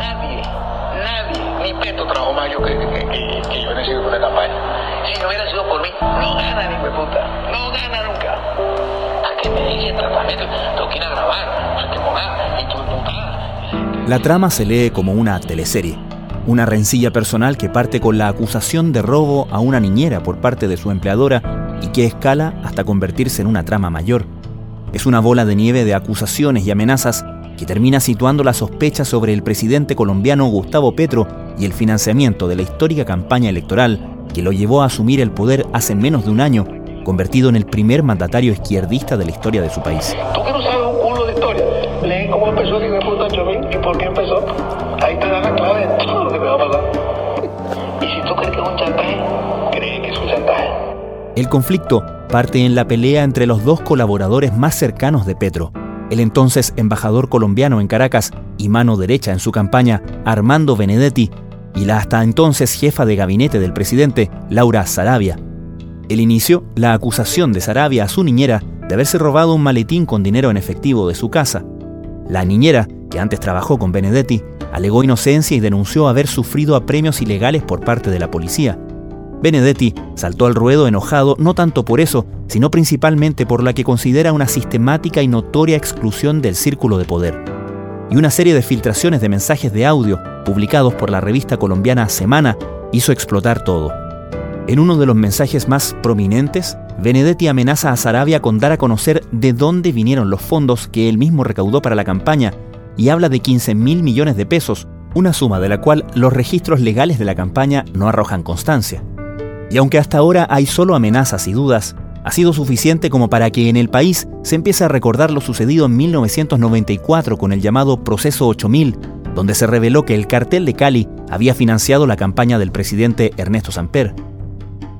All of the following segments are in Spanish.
Nadie, nadie, ni Petro trabajó más yo que, que, yo en ese de campaña. Si no hubiera sido por mí, no gana ni me puta, no gana nunca. A que me dicen tratamiento, tengo que a grabar, no tengo nada, y tu putada. La trama se lee como una teleserie. Una rencilla personal que parte con la acusación de robo a una niñera por parte de su empleadora y que escala hasta convertirse en una trama mayor. Es una bola de nieve de acusaciones y amenazas que termina situando la sospecha sobre el presidente colombiano Gustavo Petro y el financiamiento de la histórica campaña electoral que lo llevó a asumir el poder hace menos de un año, convertido en el primer mandatario izquierdista de la historia de su país. Tú que no sabes un culo de historia, lee cómo empezó y por qué empezó. Ahí te da la clave de todo lo que me va a pasar. Y si tú crees que es un chantaje, cree que es un chantaje. El conflicto parte en la pelea entre los dos colaboradores más cercanos de Petro, el entonces embajador colombiano en Caracas y mano derecha en su campaña, Armando Benedetti, y la hasta entonces jefa de gabinete del presidente, Laura Sarabia. El inicio, la acusación de Sarabia a su niñera de haberse robado un maletín con dinero en efectivo de su casa. La niñera, que antes trabajó con Benedetti, alegó inocencia y denunció haber sufrido apremios ilegales por parte de la policía. Benedetti saltó al ruedo enojado no tanto por eso, sino principalmente por la que considera una sistemática y notoria exclusión del círculo de poder. Y una serie de filtraciones de mensajes de audio publicados por la revista colombiana Semana hizo explotar todo. En uno de los mensajes más prominentes, Benedetti amenaza a Sarabia con dar a conocer de dónde vinieron los fondos que él mismo recaudó para la campaña y habla de 15 mil millones de pesos, una suma de la cual los registros legales de la campaña no arrojan constancia. Y aunque hasta ahora hay solo amenazas y dudas, ha sido suficiente como para que en el país se empiece a recordar lo sucedido en 1994 con el llamado Proceso 8000, donde se reveló que el cartel de Cali había financiado la campaña del presidente Ernesto Samper.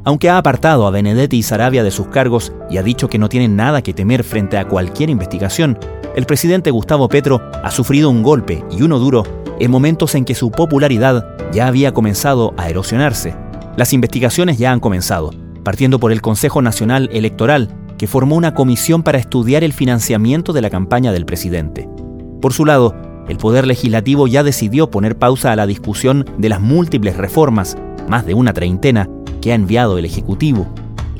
Aunque ha apartado a Benedetti y Sarabia de sus cargos y ha dicho que no tienen nada que temer frente a cualquier investigación, el presidente Gustavo Petro ha sufrido un golpe y uno duro en momentos en que su popularidad ya había comenzado a erosionarse. Las investigaciones ya han comenzado, partiendo por el Consejo Nacional Electoral, que formó una comisión para estudiar el financiamiento de la campaña del presidente. Por su lado, el Poder Legislativo ya decidió poner pausa a la discusión de las múltiples reformas, más de una treintena, que ha enviado el Ejecutivo.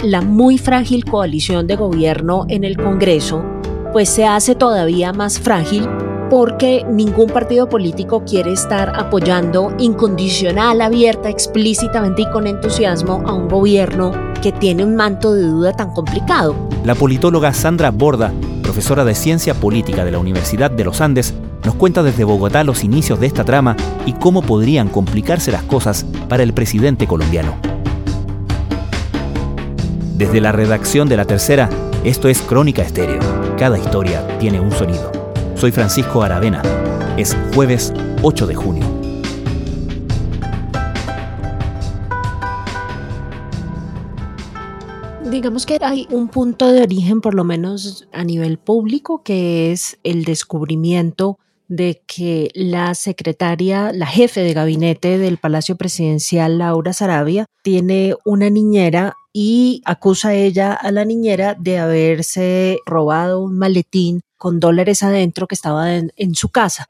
La muy frágil coalición de gobierno en el Congreso pues se hace todavía más frágil porque ningún partido político quiere estar apoyando incondicional, abierta, explícitamente y con entusiasmo a un gobierno que tiene un manto de duda tan complicado. La politóloga Sandra Borda, profesora de Ciencia Política de la Universidad de los Andes, nos cuenta desde Bogotá los inicios de esta trama y cómo podrían complicarse las cosas para el presidente colombiano. Desde la redacción de La Tercera, esto es Crónica Estéreo. Cada historia tiene un sonido. Soy Francisco Aravena. Es jueves 8 de junio. Digamos que hay un punto de origen, por lo menos a nivel público, que es el descubrimiento de que la secretaria, la jefe de gabinete del Palacio Presidencial, Laura Sarabia, tiene una niñera y acusa ella a la niñera de haberse robado un maletín con dólares adentro que estaba en, su casa.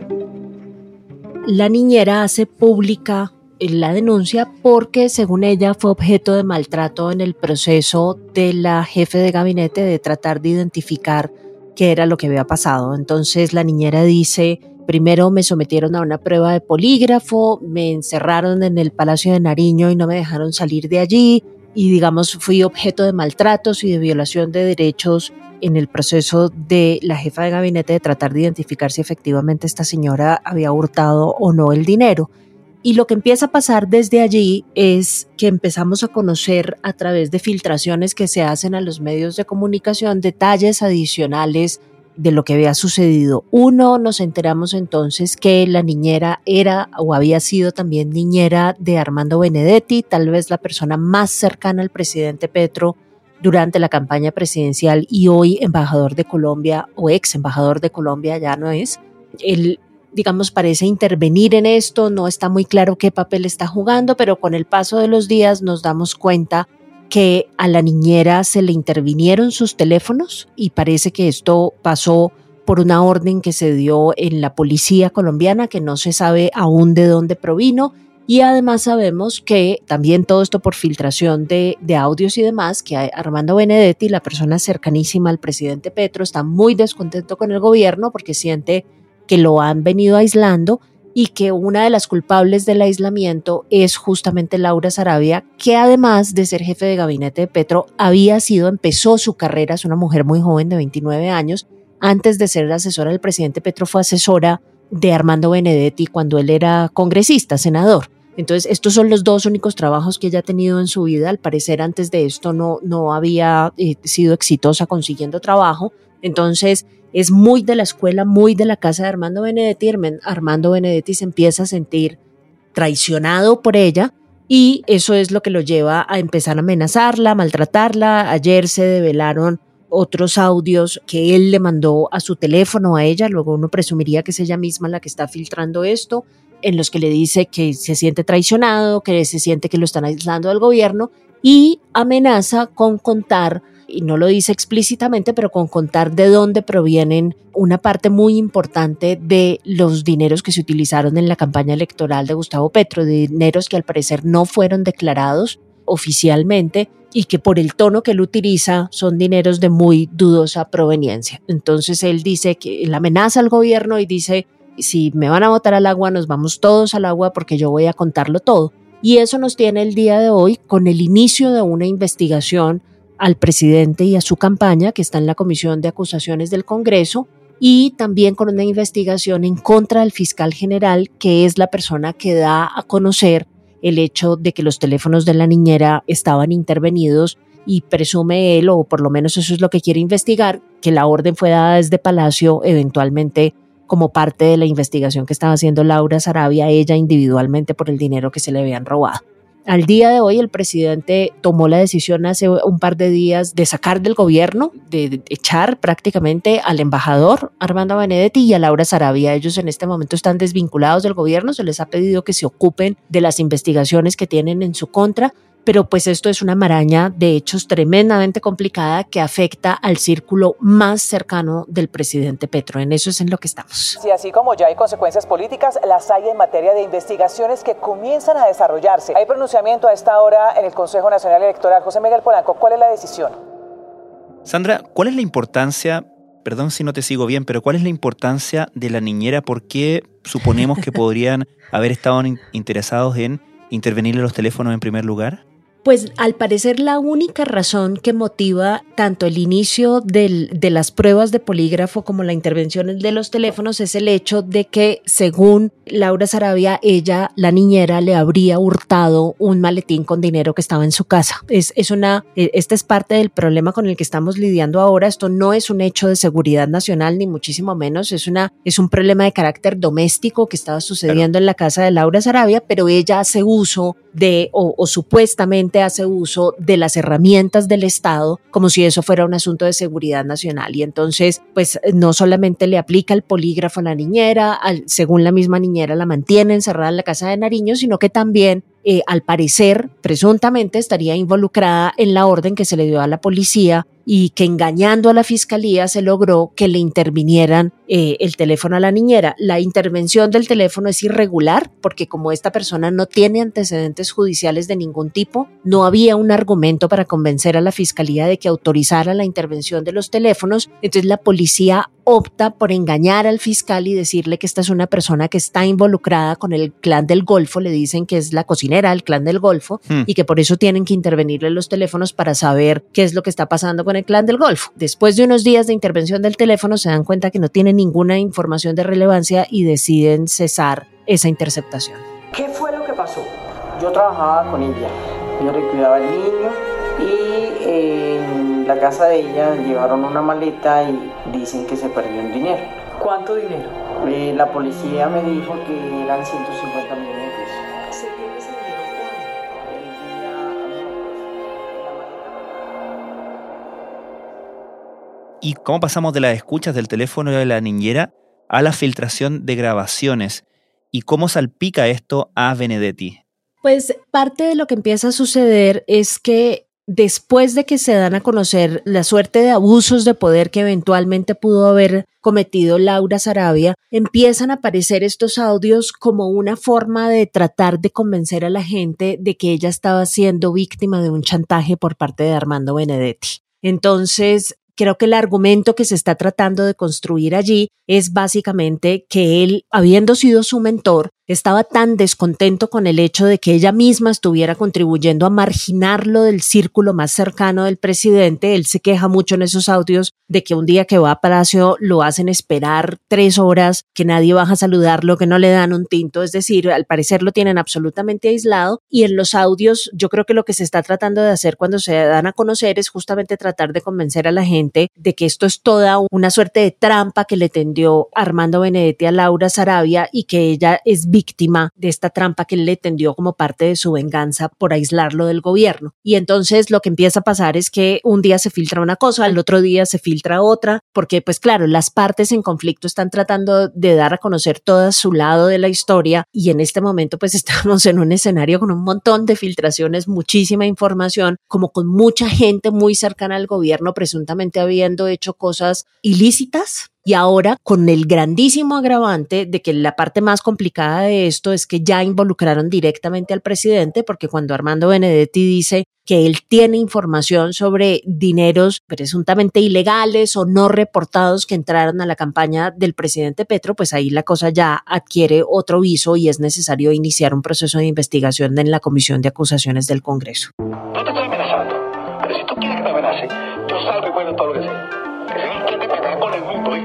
La niñera hace pública la denuncia porque, según ella, fue objeto de maltrato en el proceso de la jefe de gabinete de tratar de identificar qué era lo que había pasado. Entonces la niñera dice, primero me sometieron a una prueba de polígrafo, me encerraron en el Palacio de Nariño y no me dejaron salir de allí y digamos fui objeto de maltratos y de violación de derechos en el proceso de la jefa de gabinete de tratar de identificar si efectivamente esta señora había hurtado o no el dinero. Y lo que empieza a pasar desde allí es que empezamos a conocer a través de filtraciones que se hacen a los medios de comunicación detalles adicionales de lo que había sucedido. Uno, nos enteramos entonces que la niñera era o había sido también niñera de Armando Benedetti, tal vez la persona más cercana al presidente Petro durante la campaña presidencial y hoy embajador de Colombia o ex embajador de Colombia, ya no es. Él, digamos, parece intervenir en esto, no está muy claro qué papel está jugando, pero con el paso de los días nos damos cuenta que a la niñera se le intervinieron sus teléfonos y parece que esto pasó por una orden que se dio en la policía colombiana que no se sabe aún de dónde provino. Y además sabemos que también todo esto por filtración de, audios y demás, que Armando Benedetti, la persona cercanísima al presidente Petro, está muy descontento con el gobierno porque siente que lo han venido aislando y que una de las culpables del aislamiento es justamente Laura Sarabia, que además de ser jefe de gabinete de Petro, había sido, empezó su carrera, es una mujer muy joven de 29 años, antes de ser asesora del presidente Petro fue asesora de Armando Benedetti cuando él era congresista, senador. Entonces, estos son los dos únicos trabajos que ella ha tenido en su vida. Al parecer, antes de esto no, no había eh, sido exitosa consiguiendo trabajo. Entonces, es muy de la escuela, muy de la casa de Armando Benedetti. Armando Benedetti se empieza a sentir traicionado por ella y eso es lo que lo lleva a empezar a amenazarla, a maltratarla. Ayer se develaron otros audios que él le mandó a su teléfono a ella, luego uno presumiría que es ella misma la que está filtrando esto, en los que le dice que se siente traicionado, que se siente que lo están aislando del gobierno y amenaza con contar y no lo dice explícitamente, pero con contar de dónde provienen una parte muy importante de los dineros que se utilizaron en la campaña electoral de Gustavo Petro, dineros que al parecer no fueron declarados oficialmente y que por el tono que él utiliza son dineros de muy dudosa proveniencia. Entonces él dice que él amenaza al gobierno y dice, si me van a botar al agua, nos vamos todos al agua porque yo voy a contarlo todo. Y eso nos tiene el día de hoy con el inicio de una investigación al presidente y a su campaña, que está en la Comisión de Acusaciones del Congreso, y también con una investigación en contra del fiscal general, que es la persona que da a conocer el hecho de que los teléfonos de la niñera estaban intervenidos y presume él, o por lo menos eso es lo que quiere investigar, que la orden fue dada desde Palacio eventualmente como parte de la investigación que estaba haciendo Laura Sarabia, ella individualmente por el dinero que se le habían robado. Al día de hoy el presidente tomó la decisión hace un par de días de sacar del gobierno, de echar prácticamente al embajador Armando Benedetti y a Laura Sarabia. Ellos en este momento están desvinculados del gobierno, se les ha pedido que se ocupen de las investigaciones que tienen en su contra pero pues esto es una maraña de hechos tremendamente complicada que afecta al círculo más cercano del presidente Petro. En eso es en lo que estamos. Y así como ya hay consecuencias políticas, las hay en materia de investigaciones que comienzan a desarrollarse. Hay pronunciamiento a esta hora en el Consejo Nacional Electoral. José Miguel Polanco, ¿cuál es la decisión? Sandra, ¿cuál es la importancia, perdón si no te sigo bien, pero cuál es la importancia de la niñera? ¿Por qué suponemos que podrían haber estado interesados en intervenirle los teléfonos en primer lugar? Pues al parecer la única razón que motiva tanto el inicio de las pruebas de polígrafo como la intervención de los teléfonos es el hecho de que según Laura Sarabia, ella, la niñera, le habría hurtado un maletín con dinero que estaba en su casa. Es, es una, e, este es parte del problema con el que estamos lidiando ahora. Esto no es un hecho de seguridad nacional, ni muchísimo menos. Es, una, es un problema de carácter doméstico que estaba sucediendo en la casa de Laura Sarabia, pero ella hace uso de, o supuestamente, hace uso de las herramientas del Estado como si eso fuera un asunto de seguridad nacional. Y entonces, pues no solamente le aplica el polígrafo a la niñera, según la misma niñera la mantiene encerrada en la casa de Nariño, sino que también eh, al parecer, presuntamente, estaría involucrada en la orden que se le dio a la policía y que engañando a la fiscalía se logró que le intervinieran eh, el teléfono a la niñera. La intervención del teléfono es irregular porque como esta persona no tiene antecedentes judiciales de ningún tipo, no había un argumento para convencer a la fiscalía de que autorizara la intervención de los teléfonos. Entonces la policía opta por engañar al fiscal y decirle que esta es una persona que está involucrada con el clan del Golfo, le dicen que es la cocinera del clan del Golfo hmm. y que por eso tienen que intervenirle los teléfonos para saber qué es lo que está pasando con el clan del Golfo. Después de unos días de intervención del teléfono se dan cuenta que no tiene ninguna información de relevancia y deciden cesar esa interceptación. ¿Qué fue lo que pasó? Yo trabajaba con ella, yo le cuidaba al niño y en la casa de ella llevaron una maleta y dicen que se perdió un dinero. ¿Cuánto dinero? Eh, la policía me dijo que eran 150 millones de pesos. ¿Y cómo pasamos de las escuchas del teléfono de la niñera a la filtración de grabaciones? ¿Y cómo salpica esto a Benedetti? Pues parte de lo que empieza a suceder es que después de que se dan a conocer la suerte de abusos de poder que eventualmente pudo haber cometido Laura Sarabia, empiezan a aparecer estos audios como una forma de tratar de convencer a la gente de que ella estaba siendo víctima de un chantaje por parte de Armando Benedetti. Entonces, creo que el argumento que se está tratando de construir allí es básicamente que él, habiendo sido su mentor, estaba tan descontento con el hecho de que ella misma estuviera contribuyendo a marginarlo del círculo más cercano del presidente. Él se queja mucho en esos audios de que un día que va a Palacio lo hacen esperar tres horas, que nadie baja a saludarlo, que no le dan un tinto. Es decir, al parecer lo tienen absolutamente aislado. Y en los audios, yo creo que lo que se está tratando de hacer cuando se dan a conocer es justamente tratar de convencer a la gente de que esto es toda una suerte de trampa que le tendió Armando Benedetti a Laura Sarabia y que ella es víctima de esta trampa que le tendió como parte de su venganza por aislarlo del gobierno. Y entonces lo que empieza a pasar es que un día se filtra una cosa, al otro día se filtra otra, porque pues claro, las partes en conflicto están tratando de dar a conocer todo su lado de la historia y en este momento pues estamos en un escenario con un montón de filtraciones, muchísima información, como con mucha gente muy cercana al gobierno presuntamente habiendo hecho cosas ilícitas y ahora con el grandísimo agravante de que la parte más complicada de esto es que ya involucraron directamente al presidente, porque cuando Armando Benedetti dice que él tiene información sobre dineros presuntamente ilegales o no reportados que entraron a la campaña del presidente Petro, pues ahí la cosa ya adquiere otro viso y es necesario iniciar un proceso de investigación en la Comisión de Acusaciones del Congreso. No te estoy amenazando, pero si tú quieres que te amenace, yo salgo y lo que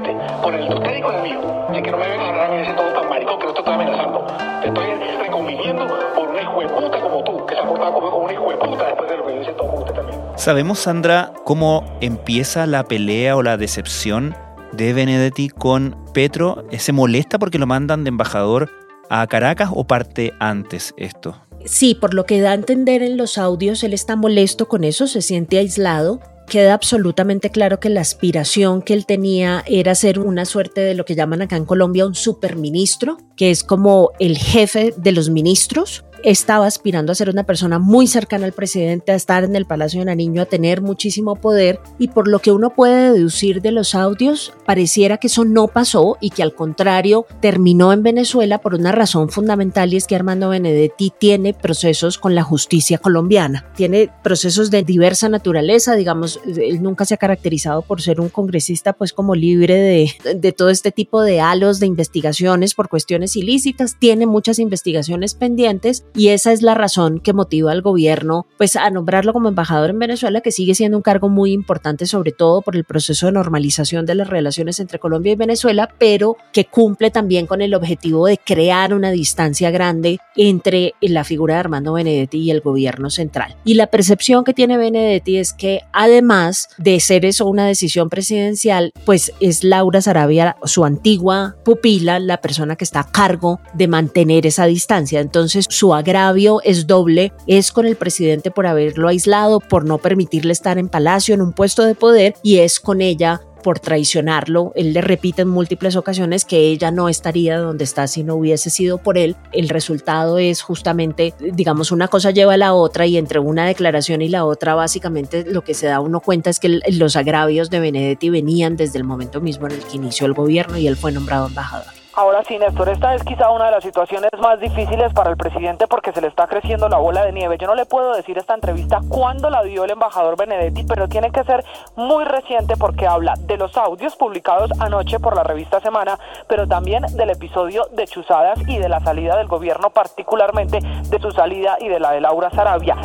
con el mundo, ¿viste? Con el de usted y con el mío. Así que no me vengas a hablar a mí de ese todo tan maricón que no te estoy amenazando. Te estoy reconviniendo por un hijo de puta como tú, que se ha portado como un hijo de puta después de lo que yo hice todo con usted también. ¿Sabemos, Sandra, cómo empieza la pelea o la decepción de Benedetti con Petro? ¿Se molesta porque lo mandan de embajador a Caracas o parte antes esto? Sí, por lo que da a entender en los audios, él está molesto con eso, se siente aislado, queda absolutamente claro que la aspiración que él tenía era ser una suerte de lo que llaman acá en Colombia un superministro, que es como el jefe de los ministros, estaba aspirando a ser una persona muy cercana al presidente, a estar en el Palacio de Nariño, a tener muchísimo poder y por lo que uno puede deducir de los audios, pareciera que eso no pasó y que al contrario terminó en Venezuela por una razón fundamental y es que Armando Benedetti tiene procesos con la justicia colombiana, tiene procesos de diversa naturaleza, digamos, él nunca se ha caracterizado por ser un congresista pues como libre de, de todo este tipo de halos de investigaciones por cuestiones ilícitas, tiene muchas investigaciones pendientes y esa es la razón que motiva al gobierno pues a nombrarlo como embajador en Venezuela, que sigue siendo un cargo muy importante sobre todo por el proceso de normalización de las relaciones entre Colombia y Venezuela, pero que cumple también con el objetivo de crear una distancia grande entre la figura de Armando Benedetti y el gobierno central. Y la percepción que tiene Benedetti es que además de ser eso una decisión presidencial, pues es Laura Sarabia, su antigua pupila, la persona que está a cargo de mantener esa distancia. Entonces su agravio es doble, es con el presidente por haberlo aislado, por no permitirle estar en palacio, en un puesto de poder, y es con ella por traicionarlo. Él le repite en múltiples ocasiones que ella no estaría donde está si no hubiese sido por él. El resultado es justamente, digamos, una cosa lleva a la otra y entre una declaración y la otra, básicamente lo que se da uno cuenta es que los agravios de Benedetti venían desde el momento mismo en el que inició el gobierno y él fue nombrado embajador. Ahora sí, Néstor, esta es quizá una de las situaciones más difíciles para el presidente porque se le está creciendo la bola de nieve. Yo no le puedo decir esta entrevista cuándo la dio el embajador Benedetti, pero tiene que ser muy reciente porque habla de los audios publicados anoche por la revista Semana, pero también del episodio de Chuzadas y de la salida del gobierno, particularmente de su salida y de la de Laura Sarabia.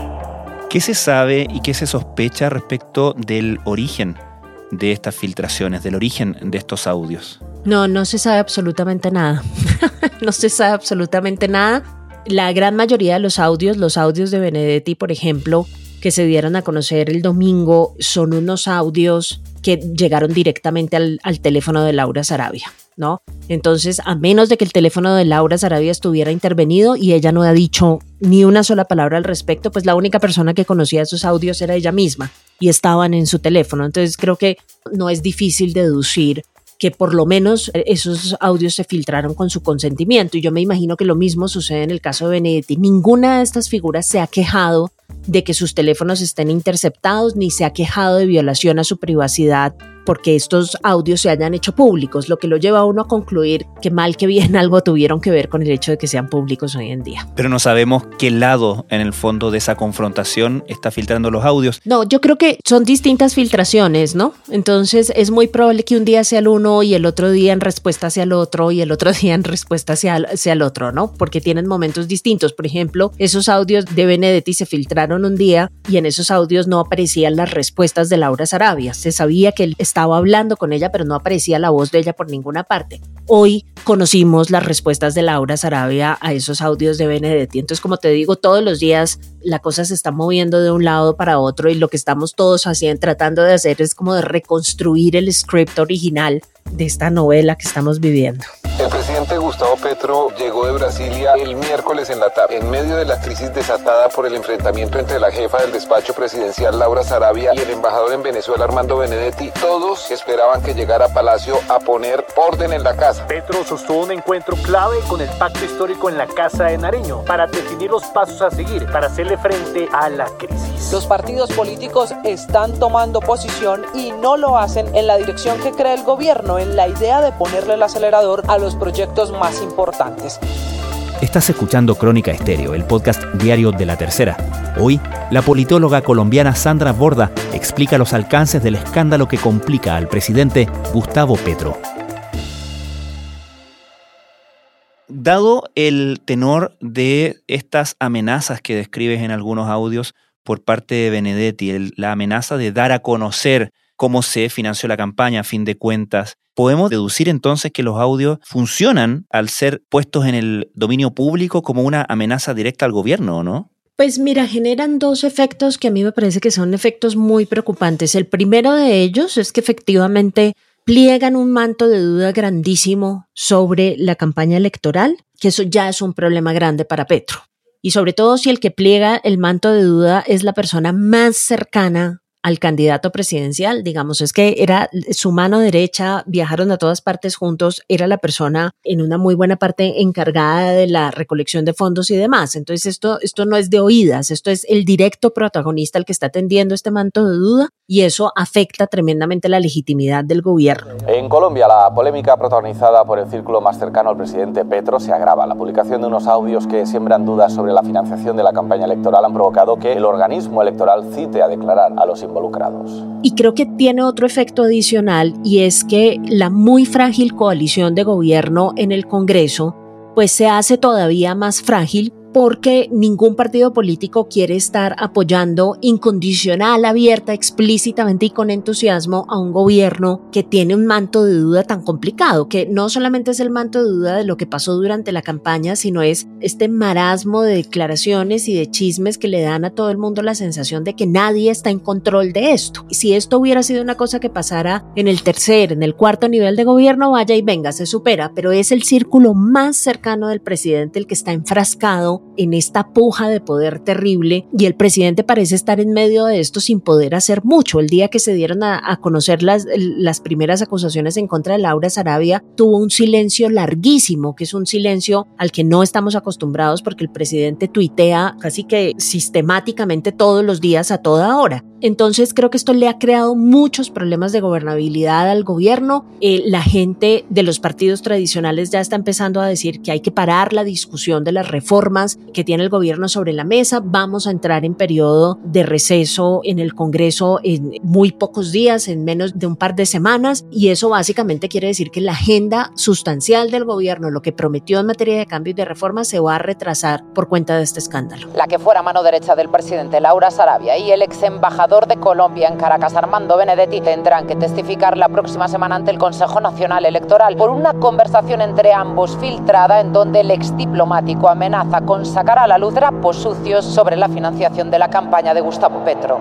¿Qué se sabe y qué se sospecha respecto del origen de estas filtraciones, del origen de estos audios? No, no se sabe absolutamente nada. no se sabe absolutamente nada. La gran mayoría de los audios, los audios de Benedetti, por ejemplo, que se dieron a conocer el domingo, son unos audios que llegaron directamente al, teléfono de Laura Sarabia. ¿No? Entonces, a menos de que el teléfono de Laura Sarabia estuviera intervenido y ella no ha dicho ni una sola palabra al respecto, pues la única persona que conocía esos audios era ella misma y estaban en su teléfono. Entonces, creo que no es difícil deducir que por lo menos eh, esos audios se filtraron con su consentimiento. Y yo me imagino que lo mismo sucede en el caso de Benedetti. Ninguna de estas figuras se ha quejado de que sus teléfonos estén interceptados, ni se ha quejado de violación a su privacidad porque estos audios se hayan hecho públicos, lo que lo lleva a uno a concluir que mal que bien algo tuvieron que ver con el hecho de que sean públicos hoy en día. Pero no sabemos qué lado en el fondo de esa confrontación está filtrando los audios. No, yo creo que son distintas filtraciones, ¿no? Entonces es muy probable que un día sea el uno y el otro día en respuesta sea el otro y el otro día en respuesta sea, sea el otro, ¿no? Porque tienen momentos distintos. Por ejemplo, esos audios de Benedetti se filtraron un día y en esos audios no aparecían las respuestas de Laura Sarabia. Se sabía que él estaba hablando con ella, pero no aparecía la voz de ella por ninguna parte. Hoy conocimos las respuestas de Laura Sarabia a esos audios de Benedetti. Entonces, como te digo, todos los días la cosa se está moviendo de un lado para otro y lo que estamos todos haciendo, tratando de hacer es como de reconstruir el script original de esta novela que estamos viviendo. El presidente Gustavo Petro llegó de Brasilia el miércoles en la tarde, en medio de la crisis desatada por el enfrentamiento entre la jefa del despacho presidencial Laura Sarabia y el embajador en Venezuela Armando Benedetti. Todos esperaban que llegara a Palacio a poner orden en la casa. Petro sostuvo un encuentro clave con el pacto histórico en la Casa de Nariño para definir los pasos a seguir para hacerle frente a la crisis. Los partidos políticos están tomando posición y no lo hacen en la dirección que cree el gobierno, en la idea de ponerle el acelerador a los proyectos más importantes. Estás escuchando Crónica Estéreo, el podcast diario de la tercera. Hoy, la politóloga colombiana Sandra Borda explica los alcances del escándalo que complica al presidente Gustavo Petro. Dado el tenor de estas amenazas que describes en algunos audios por parte de Benedetti, la amenaza de dar a conocer cómo se financió la campaña a fin de cuentas, podemos deducir entonces que los audios funcionan al ser puestos en el dominio público como una amenaza directa al gobierno, ¿no? Pues mira, generan dos efectos que a mí me parece que son efectos muy preocupantes. El primero de ellos es que efectivamente pliegan un manto de duda grandísimo sobre la campaña electoral, que eso ya es un problema grande para Petro. Y sobre todo si el que pliega el manto de duda es la persona más cercana al candidato presidencial, digamos, es que era su mano derecha, viajaron a todas partes juntos, era la persona en una muy buena parte encargada de la recolección de fondos y demás. Entonces esto, esto no es de oídas, esto es el directo protagonista el que está tendiendo este manto de duda y eso afecta tremendamente la legitimidad del gobierno. En Colombia, la polémica protagonizada por el círculo más cercano al presidente Petro se agrava. La publicación de unos audios que siembran dudas sobre la financiación de la campaña electoral han provocado que el organismo electoral cite a declarar a los involucrados. Y creo que tiene otro efecto adicional y es que la muy frágil coalición de gobierno en el Congreso pues se hace todavía más frágil porque ningún partido político quiere estar apoyando incondicional, abierta, explícitamente y con entusiasmo a un gobierno que tiene un manto de duda tan complicado, que no solamente es el manto de duda de lo que pasó durante la campaña, sino es este marasmo de declaraciones y de chismes que le dan a todo el mundo la sensación de que nadie está en control de esto. Si esto hubiera sido una cosa que pasara en el tercer, en el cuarto nivel de gobierno, vaya y venga, se supera, pero es el círculo más cercano del presidente el que está enfrascado en esta puja de poder terrible y el presidente parece estar en medio de esto sin poder hacer mucho. El día que se dieron a, conocer las, las primeras acusaciones en contra de Laura Sarabia, tuvo un silencio larguísimo, que es un silencio al que no estamos acostumbrados porque el presidente tuitea casi que sistemáticamente todos los días a toda hora. Entonces creo que esto le ha creado muchos problemas de gobernabilidad al gobierno. Eh, la gente de los partidos tradicionales ya está empezando a decir que hay que parar la discusión de las reformas que tiene el gobierno sobre la mesa. Vamos a entrar en periodo de receso en el Congreso en muy pocos días, en menos de un par de semanas. Y eso básicamente quiere decir que la agenda sustancial del gobierno, lo que prometió en materia de cambios y de reformas, se va a retrasar por cuenta de este escándalo. La que fuera mano derecha del presidente Laura Sarabia y el ex embajador de Colombia en Caracas, Armando Benedetti, tendrán que testificar la próxima semana ante el Consejo Nacional Electoral por una conversación entre ambos filtrada en donde el ex diplomático amenaza con sacar a la luz trapos sucios sobre la financiación de la campaña de Gustavo Petro.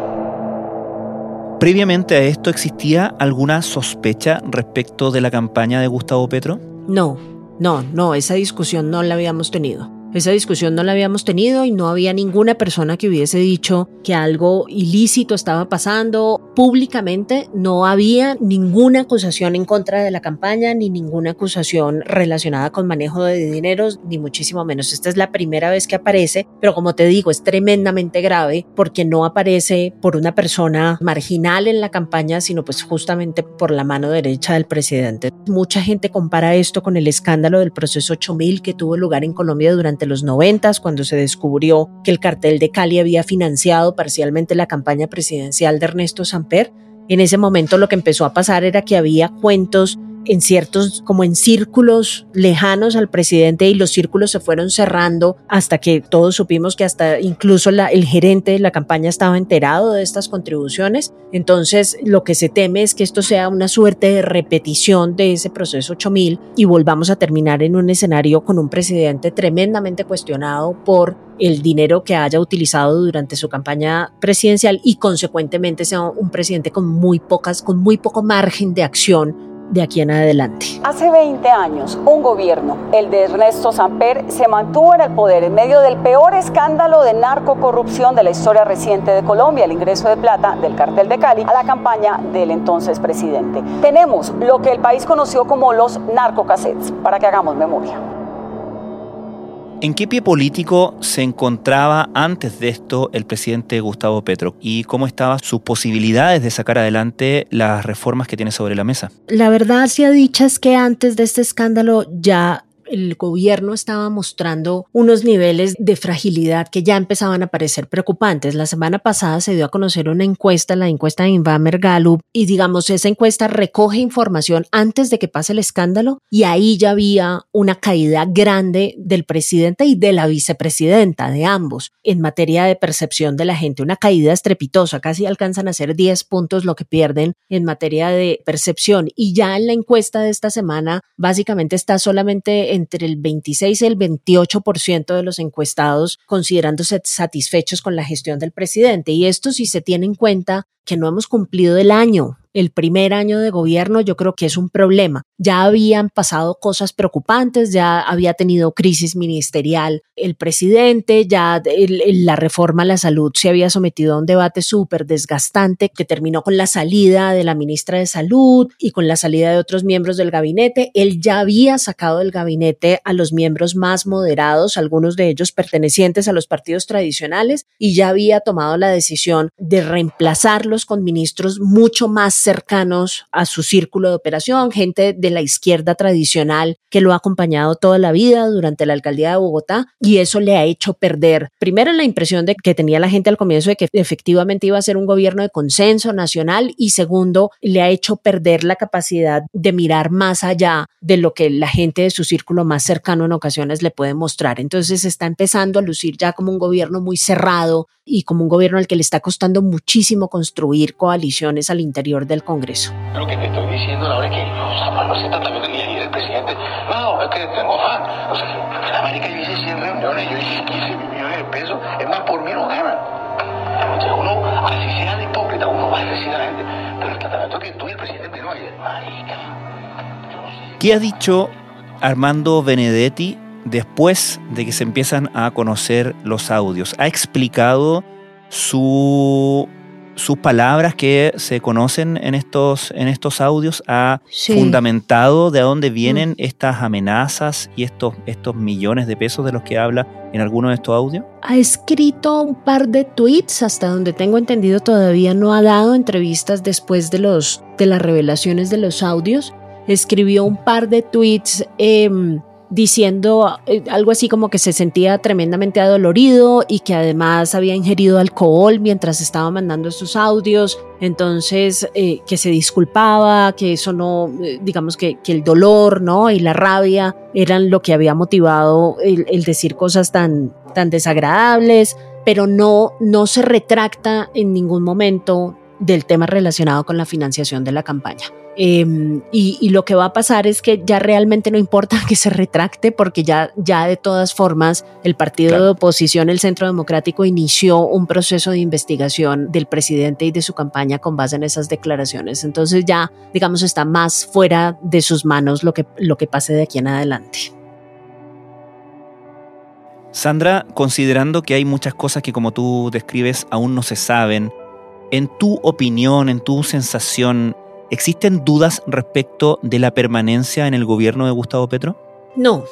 ¿Previamente a esto existía alguna sospecha respecto de la campaña de Gustavo Petro? No, no, no, esa discusión no la habíamos tenido. Esa discusión no la habíamos tenido y no había ninguna persona que hubiese dicho que algo ilícito estaba pasando. Públicamente no había ninguna acusación en contra de la campaña ni ninguna acusación relacionada con manejo de dineros, ni muchísimo menos. Esta es la primera vez que aparece, pero como te digo, es tremendamente grave porque no aparece por una persona marginal en la campaña, sino pues justamente por la mano derecha del presidente. Mucha gente compara esto con el escándalo del proceso 8000 que tuvo lugar en Colombia durante los noventas, cuando se descubrió que el cartel de Cali había financiado parcialmente la campaña presidencial de Ernesto Samper. En ese momento lo que empezó a pasar era que había cuentos en ciertos, como en círculos lejanos al presidente y los círculos se fueron cerrando hasta que todos supimos que hasta incluso la, el gerente de la campaña estaba enterado de estas contribuciones. Entonces lo que se teme es que esto sea una suerte de repetición de ese proceso 8000 y volvamos a terminar en un escenario con un presidente tremendamente cuestionado por el dinero que haya utilizado durante su campaña presidencial y consecuentemente sea un presidente con muy pocas, con muy poco margen de acción de aquí en adelante. Hace 20 años, un gobierno, el de Ernesto Samper, se mantuvo en el poder en medio del peor escándalo de narcocorrupción de la historia reciente de Colombia, el ingreso de plata del cartel de Cali a la campaña del entonces presidente. Tenemos lo que el país conoció como los narcocassettes, para que hagamos memoria. ¿En qué pie político se encontraba antes de esto el presidente Gustavo Petro y cómo estaban sus posibilidades de sacar adelante las reformas que tiene sobre la mesa? La verdad ha dicha es que antes de este escándalo ya el gobierno estaba mostrando unos niveles de fragilidad que ya empezaban a parecer preocupantes. La semana pasada se dio a conocer una encuesta, la encuesta de Invamer Gallup, y digamos, esa encuesta recoge información antes de que pase el escándalo y ahí ya había una caída grande del presidente y de la vicepresidenta, de ambos, en materia de percepción de la gente, una caída estrepitosa, casi alcanzan a ser 10 puntos lo que pierden en materia de percepción. Y ya en la encuesta de esta semana, básicamente está solamente en entre el 26 y el 28% de los encuestados considerándose satisfechos con la gestión del presidente. Y esto si se tiene en cuenta que no hemos cumplido el año el primer año de gobierno yo creo que es un problema. Ya habían pasado cosas preocupantes, ya había tenido crisis ministerial el presidente, ya la reforma a la salud se había sometido a un debate súper desgastante que terminó con la salida de la ministra de Salud y con la salida de otros miembros del gabinete. Él ya había sacado del gabinete a los miembros más moderados, algunos de ellos pertenecientes a los partidos tradicionales, y ya había tomado la decisión de reemplazarlos con ministros mucho más cercanos a su círculo de operación, gente de la izquierda tradicional que lo ha acompañado toda la vida durante la alcaldía de Bogotá y eso le ha hecho perder primero la impresión de que tenía la gente al comienzo de que efectivamente iba a ser un gobierno de consenso nacional y segundo le ha hecho perder la capacidad de mirar más allá de lo que la gente de su círculo más cercano en ocasiones le puede mostrar. Entonces está empezando a lucir ya como un gobierno muy cerrado y como un gobierno al que le está costando muchísimo construir coaliciones al interior del Congreso. Lo que te estoy diciendo ahora es que los zapatos se están también y el presidente, no, es que tengo afán. O sea, en América yo hice 100 reuniones, yo hice 15 millones de pesos, es más, por mí no ganan. Entonces uno, así sea de hipócrita, uno va a decir a la gente, pero el tratamiento que tú y el presidente me no marica. ¿Qué ha dicho Armando Benedetti después de que se empiezan a conocer los audios? ¿Ha explicado su sus palabras que se conocen en estos, en estos audios ha fundamentado de dónde vienen mm. estas amenazas y estos, estos millones de pesos de los que habla en alguno de estos audios? Ha escrito un par de tweets, hasta donde tengo entendido todavía no ha dado entrevistas después de, los, de las revelaciones de los audios. Escribió un par de tweets em, diciendo eh, algo así como que se sentía tremendamente adolorido y que además había ingerido alcohol mientras estaba mandando estos audios, entonces eh, que se disculpaba, que eso no, eh, digamos que, el dolor ¿no? y la rabia eran lo que había motivado el, el decir cosas tan, tan desagradables, pero no, no se retracta en ningún momento del tema relacionado con la financiación de la campaña. Em, y, lo que va a pasar es que ya realmente no importa que se retracte porque ya, ya de todas formas el partido de oposición, el Centro Democrático, inició un proceso de investigación del presidente y de su campaña con base en esas declaraciones. Entonces ya, digamos, está más fuera de sus manos lo que, lo que pase de aquí en adelante. Sandra, considerando que hay muchas cosas que como tú describes aún no se saben, en tu opinión, en tu sensación, ¿existen dudas respecto de la permanencia en el gobierno de Gustavo Petro? No,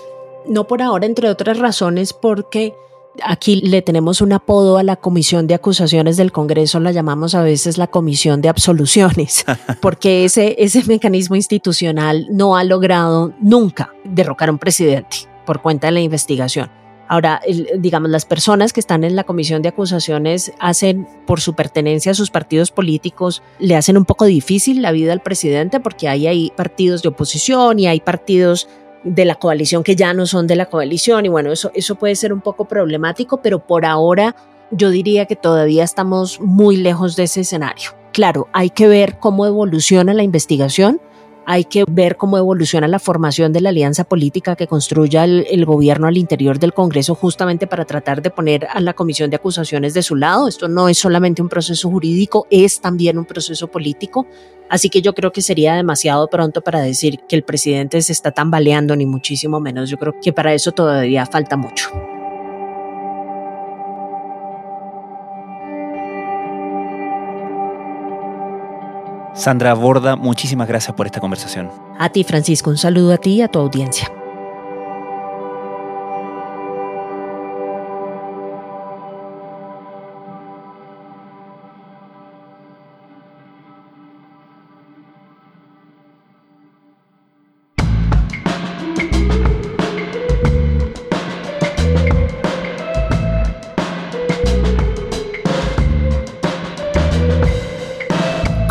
no por ahora, entre otras razones, porque aquí le tenemos un apodo a la comisión de acusaciones del Congreso, la llamamos a veces la comisión de absoluciones, porque ese, ese mecanismo institucional no ha logrado nunca derrocar a un presidente por cuenta de la investigación. Ahora, digamos, las personas que están en la comisión de acusaciones hacen, por su pertenencia a sus partidos políticos, le hacen un poco difícil la vida al presidente porque ahí hay partidos de oposición y hay partidos de la coalición que ya no son de la coalición y bueno, eso, eso puede ser un poco problemático, pero por ahora yo diría que todavía estamos muy lejos de ese escenario. Claro, hay que ver cómo evoluciona la investigación, hay que ver cómo evoluciona la formación de la alianza política que construya el, gobierno al interior del Congreso justamente para tratar de poner a la comisión de acusaciones de su lado. Esto no es solamente un proceso jurídico, es también un proceso político. Así que yo creo que sería demasiado pronto para decir que el presidente se está tambaleando, ni muchísimo menos. Yo creo que para eso todavía falta mucho. Sandra Borda, muchísimas gracias por esta conversación. A ti, Francisco, un saludo a ti y a tu audiencia.